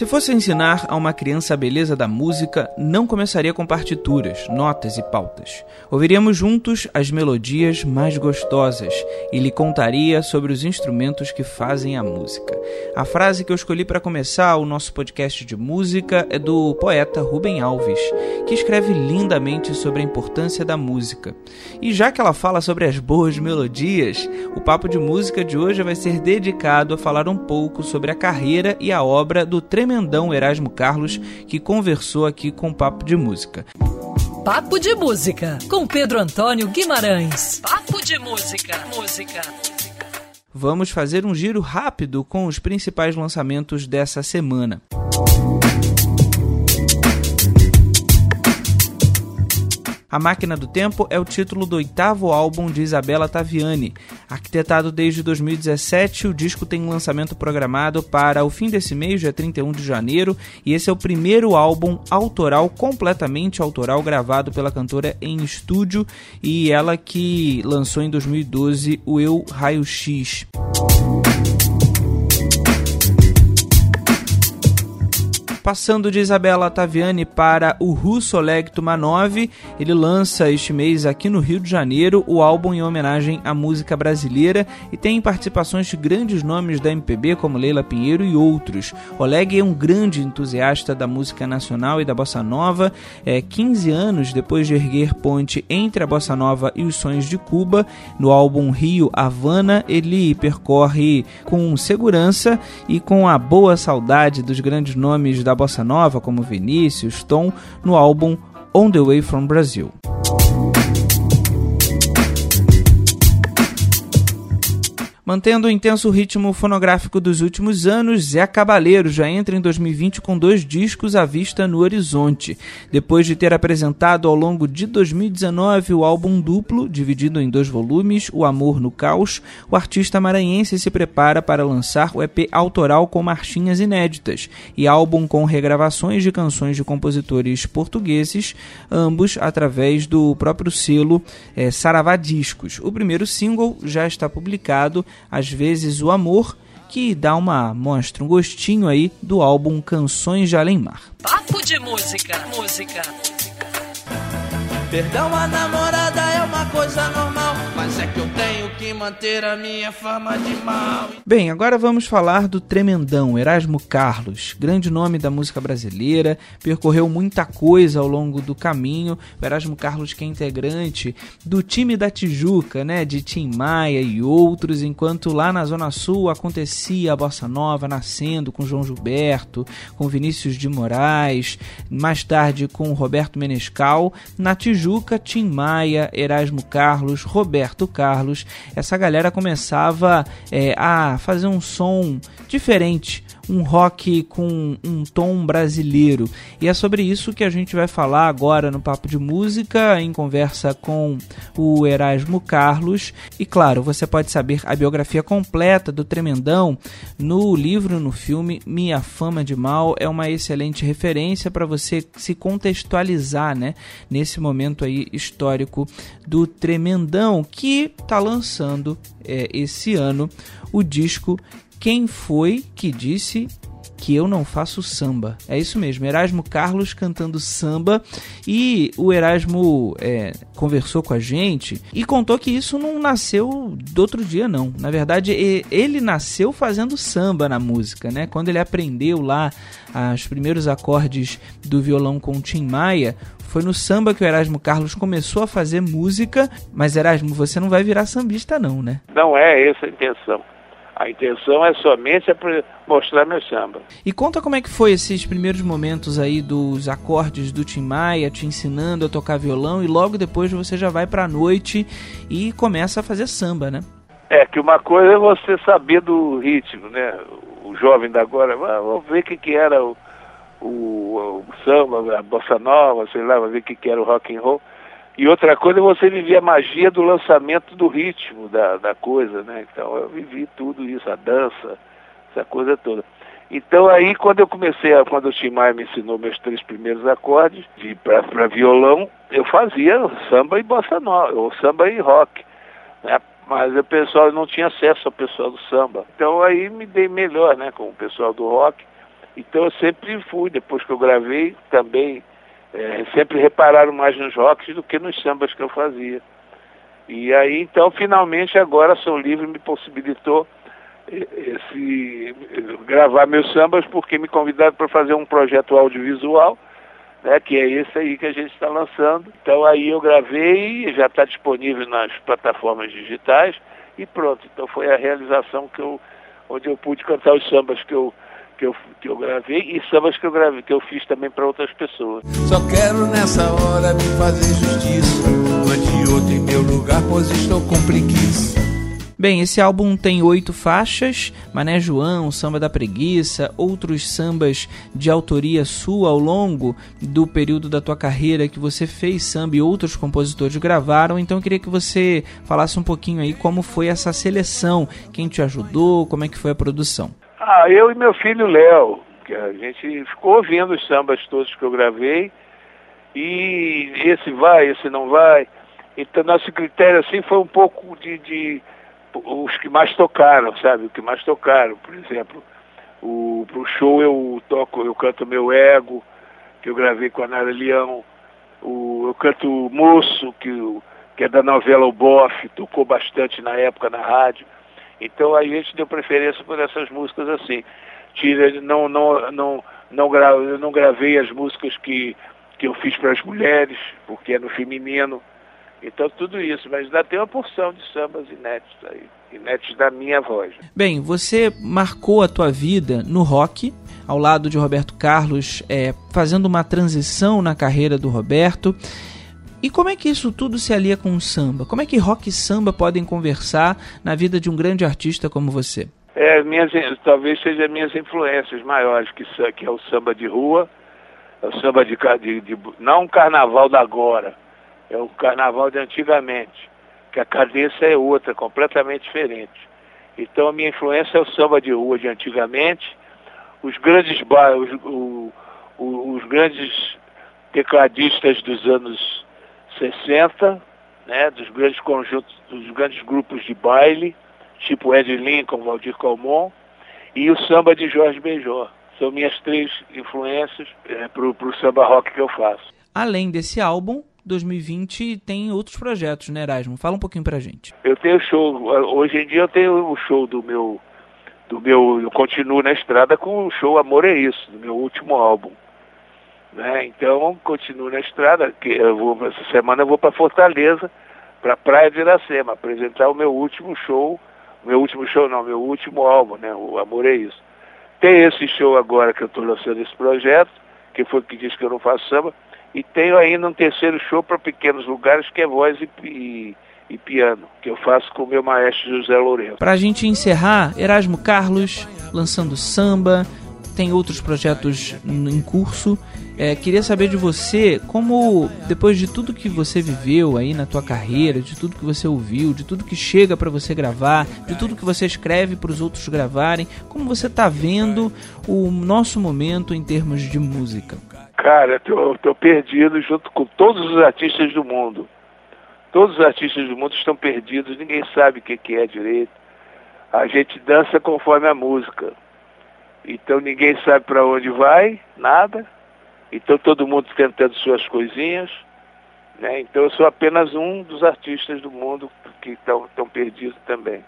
Se fosse ensinar a uma criança a beleza da música, não começaria com partituras, notas e pautas. Ouviríamos juntos as melodias mais gostosas e lhe contaria sobre os instrumentos que fazem a música. A frase que eu escolhi para começar o nosso podcast de música é do poeta Rubem Alves, que escreve lindamente sobre a importância da música. E já que ela fala sobre as boas melodias, o papo de música de hoje vai ser dedicado a falar um pouco sobre a carreira e a obra do tremendão Erasmo Carlos, que conversou aqui com o Papo de Música. Papo de Música, com Pedro Antônio Guimarães. Papo de Música. Música. Vamos fazer um giro rápido com os principais lançamentos dessa semana. A Máquina do Tempo é o título do oitavo álbum de Isabela Taviani. Arquitetado desde 2017, o disco tem um lançamento programado para o fim desse mês, dia 31 de janeiro, e esse é o primeiro álbum autoral, completamente autoral, gravado pela cantora em estúdio, e ela que lançou em 2012 o Eu Raio X. Passando de Isabela Taviani para o Russo Oleg Tumanov, ele lança este mês aqui no Rio de Janeiro o álbum em homenagem à música brasileira e tem participações de grandes nomes da MPB como Leila Pinheiro e outros. Oleg é um grande entusiasta da música nacional e da bossa nova. É, 15 anos depois de erguer ponte entre a bossa nova e os sonhos de Cuba, no álbum Rio Havana, ele percorre com segurança e com a boa saudade dos grandes nomes da da bossa nova como Vinícius, Tom, no álbum On the Way from Brazil. Mantendo o intenso ritmo fonográfico dos últimos anos, Zé Cabaleiro já entra em 2020 com dois discos à vista no horizonte. Depois de ter apresentado ao longo de 2019 o álbum duplo, dividido em dois volumes, O Amor no Caos, o artista maranhense se prepara para lançar o EP autoral com marchinhas inéditas e álbum com regravações de canções de compositores portugueses, ambos através do próprio selo é, Saravá Discos. O primeiro single já está publicado às vezes o amor, que dá uma mostra, um gostinho aí do álbum Canções de Além Mar. Papo de música, música. Perdão a namorada é uma coisa normal, mas é que eu tenho que manter a minha fama de mal. Bem, agora vamos falar do tremendão Erasmo Carlos, grande nome da música brasileira, percorreu muita coisa ao longo do caminho. O Erasmo Carlos que é integrante do time da Tijuca, né, de Tim Maia e outros, enquanto lá na Zona Sul acontecia a bossa nova nascendo com João Gilberto, com Vinícius de Moraes, mais tarde com Roberto Menescal, na Tijuca Tim Maia, Erasmo Carlos, Roberto Carlos. Essa galera começava é, a fazer um som diferente, um rock com um tom brasileiro. E é sobre isso que a gente vai falar agora no Papo de Música, em conversa com o Erasmo Carlos. E claro, você pode saber a biografia completa do Tremendão no livro, no filme Minha Fama de Mal. É uma excelente referência para você se contextualizar, né, nesse momento aí histórico do Tremendão que está lançando é, esse ano o disco quem foi que disse que eu não faço samba. É isso mesmo, Erasmo Carlos cantando samba e o Erasmo é, conversou com a gente e contou que isso não nasceu do outro dia não. Na verdade, ele nasceu fazendo samba na música, né? Quando ele aprendeu lá os primeiros acordes do violão com Tim Maia, foi no samba que o Erasmo Carlos começou a fazer música, mas Erasmo, você não vai virar sambista não, né? Não é essa a intenção. A intenção é somente para mostrar meu samba. E conta como é que foi esses primeiros momentos aí dos acordes do Tim Maia, te ensinando a tocar violão e logo depois você já vai para a noite e começa a fazer samba, né? É que uma coisa é você saber do ritmo, né? O jovem da agora, vamos ver o que, que era o, o, o samba, a bossa nova, sei lá, vamos ver o que, que era o rock and roll. E outra coisa é você viver a magia do lançamento do ritmo da, da coisa, né? Então eu vivi tudo isso, a dança, essa coisa toda. Então aí quando eu comecei, a, quando o Tim Maia me ensinou meus três primeiros acordes para violão, eu fazia samba e bossa nova, ou samba e rock. Né? Mas o pessoal não tinha acesso ao pessoal do samba. Então aí me dei melhor né, com o pessoal do rock Então eu sempre fui, depois que eu gravei, também é, sempre repararam mais nos rocks do que nos sambas que eu fazia. E aí, então, finalmente, agora Sou Livre me possibilitou esse, gravar meus sambas, porque me convidaram para fazer um projeto audiovisual, né, que é esse aí que a gente está lançando. Então aí eu gravei, já está disponível nas plataformas digitais e pronto. Então foi a realização que eu, onde eu pude cantar os sambas que eu, que eu, que eu gravei e sambas que eu gravei, que eu fiz também para outras pessoas. Só quero nessa hora me fazer justiça, ante outro em meu lugar, pois estou com preguiça. Bem, esse álbum tem oito faixas: Mané João, Samba da Preguiça, outros sambas de autoria sua ao longo do período da tua carreira que você fez samba e outros compositores gravaram. Então eu queria que você falasse um pouquinho aí como foi essa seleção, quem te ajudou, como é que foi a produção. Ah, eu e meu filho Léo, que a gente ficou ouvindo os sambas todos que eu gravei e esse vai, esse não vai. Então nosso critério assim foi um pouco de, de os que mais tocaram, sabe? O que mais tocaram, por exemplo, o pro show eu toco, eu canto meu ego, que eu gravei com a Nara Leão, o, eu canto Moço, que, que é da novela O Boff, tocou bastante na época na rádio. Então a gente deu preferência por essas músicas assim. Tira, não, não, não, não, gra, eu não gravei as músicas que, que eu fiz para as mulheres, porque é no feminino. Então tudo isso, mas ainda tem uma porção de sambas inéditos aí, inéditos da minha voz. Bem, você marcou a tua vida no rock, ao lado de Roberto Carlos, é, fazendo uma transição na carreira do Roberto. E como é que isso tudo se alia com o samba? Como é que rock e samba podem conversar na vida de um grande artista como você? É, minhas, talvez sejam minhas influências maiores, que, que é o samba de rua, é o samba de, de, de não o carnaval da agora, é o carnaval de antigamente, que a cadência é outra, completamente diferente. Então a minha influência é o samba de rua de antigamente, os grandes os, os grandes tecladistas dos anos 60, né, dos grandes conjuntos, dos grandes grupos de baile, tipo Ed Lincoln, Valdir Calmon, e o samba de Jorge Benjor. São minhas três influências é, para o samba rock que eu faço. Além desse álbum, 2020 tem outros projetos, né, Erasmo? Fala um pouquinho pra gente. Eu tenho show, hoje em dia eu tenho o show do meu, do meu, eu continuo na estrada com o show Amor é Isso, do meu último álbum. Né? Então, continuo na estrada, que eu vou, essa semana eu vou para Fortaleza, para Praia de Iracema, apresentar o meu último show, meu último show não, meu último álbum, né? O Amor é Isso. Tem esse show agora que eu estou lançando esse projeto, que foi que disse que eu não faço samba, e tenho ainda um terceiro show para pequenos lugares, que é voz e, e, e, piano, que eu faço com o meu maestro José Lourenço. Para a gente encerrar, Erasmo Carlos lançando samba, tem outros projetos em curso. É, queria saber de você como, depois de tudo que você viveu aí na tua carreira, de tudo que você ouviu, de tudo que chega para você gravar, de tudo que você escreve para os outros gravarem, como você está vendo o nosso momento em termos de música? Cara, eu tô perdido junto com todos os artistas do mundo. Todos os artistas do mundo estão perdidos, ninguém sabe o que, que é direito. A gente dança conforme a música. Então ninguém sabe para onde vai, nada. Então todo mundo tentando suas coisinhas. Né? Então eu sou apenas um dos artistas do mundo que estão perdidos também.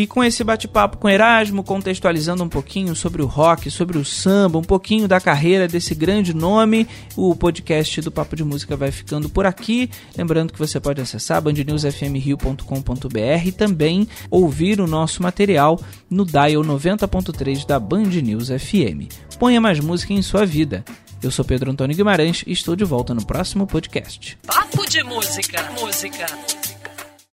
E com esse bate-papo com Erasmo, contextualizando um pouquinho sobre o rock, sobre o samba, um pouquinho da carreira desse grande nome, o podcast do Papo de Música vai ficando por aqui. Lembrando que você pode acessar bandnewsfmrio.com.br e também ouvir o nosso material no dial 90.3 da Band News FM. Ponha mais música em sua vida. Eu sou Pedro Antônio Guimarães e estou de volta no próximo podcast. Papo de música, música.